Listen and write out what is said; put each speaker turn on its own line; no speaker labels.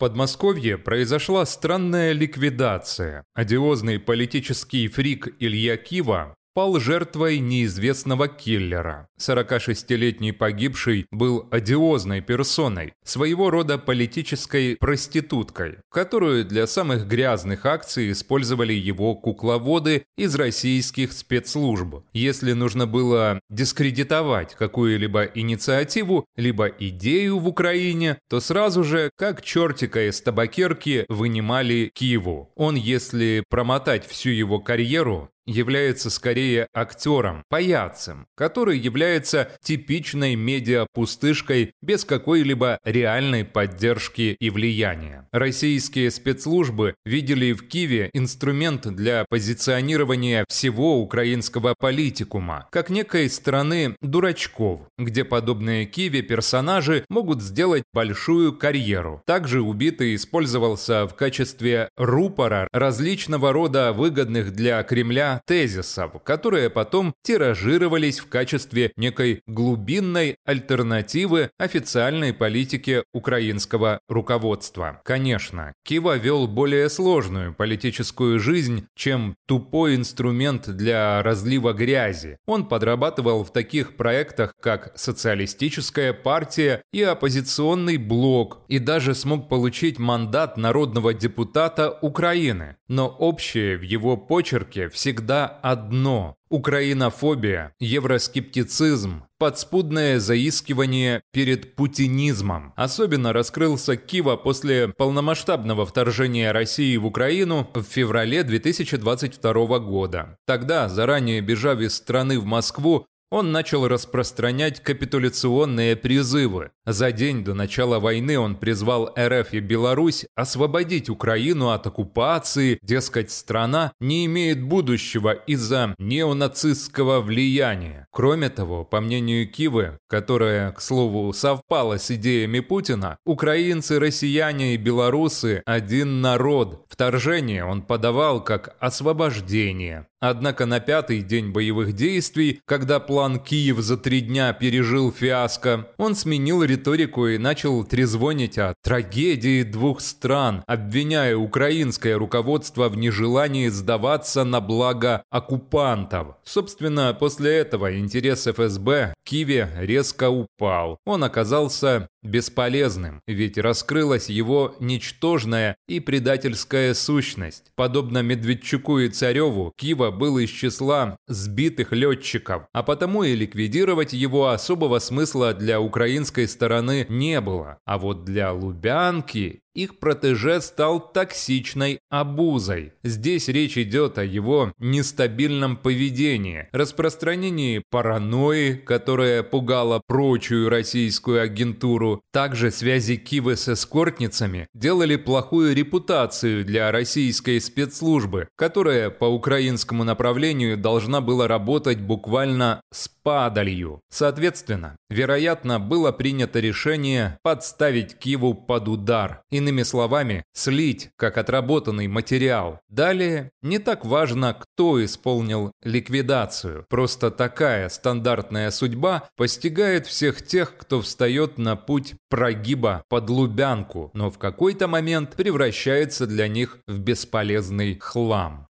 Подмосковье произошла странная ликвидация. Одиозный политический фрик Илья Кива пал жертвой неизвестного киллера. 46-летний погибший был одиозной персоной, своего рода политической проституткой, которую для самых грязных акций использовали его кукловоды из российских спецслужб. Если нужно было дискредитовать какую-либо инициативу, либо идею в Украине, то сразу же, как чертика из табакерки, вынимали Киеву. Он, если промотать всю его карьеру, является скорее актером, паяцем, который является типичной медиа-пустышкой без какой-либо реальной поддержки и влияния. Российские спецслужбы видели в Киеве инструмент для позиционирования всего украинского политикума, как некой страны дурачков, где подобные Киеве персонажи могут сделать большую карьеру. Также убитый использовался в качестве рупора различного рода выгодных для Кремля тезисов, которые потом тиражировались в качестве некой глубинной альтернативы официальной политике украинского руководства. Конечно, Кива вел более сложную политическую жизнь, чем тупой инструмент для разлива грязи. Он подрабатывал в таких проектах, как социалистическая партия и оппозиционный блок, и даже смог получить мандат народного депутата Украины. Но общее в его почерке всегда всегда одно – украинофобия, евроскептицизм, подспудное заискивание перед путинизмом. Особенно раскрылся Кива после полномасштабного вторжения России в Украину в феврале 2022 года. Тогда, заранее бежав из страны в Москву, он начал распространять капитуляционные призывы. За день до начала войны он призвал РФ и Беларусь освободить Украину от оккупации, дескать, страна не имеет будущего из-за неонацистского влияния. Кроме того, по мнению Кивы, которая, к слову, совпала с идеями Путина, украинцы, россияне и белорусы – один народ. Вторжение он подавал как освобождение. Однако на пятый день боевых действий, когда план Киев за три дня пережил фиаско, он сменил риторику и начал трезвонить о трагедии двух стран, обвиняя украинское руководство в нежелании сдаваться на благо оккупантов. Собственно, после этого интерес ФСБ к Киеве резко упал. Он оказался бесполезным, ведь раскрылась его ничтожная и предательская сущность. Подобно Медведчуку и Цареву, Кива был из числа сбитых летчиков, а потому и ликвидировать его особого смысла для украинской стороны не было. А вот для Лубянки их протеже стал токсичной обузой. Здесь речь идет о его нестабильном поведении, распространении паранойи, которая пугала прочую российскую агентуру. Также связи Кивы с эскортницами делали плохую репутацию для российской спецслужбы, которая по украинскому направлению должна была работать буквально с падалью. Соответственно, вероятно, было принято решение подставить Киву под удар. Иными словами, слить как отработанный материал. Далее, не так важно, кто исполнил ликвидацию. Просто такая стандартная судьба постигает всех тех, кто встает на путь прогиба под Лубянку, но в какой-то момент превращается для них в бесполезный хлам.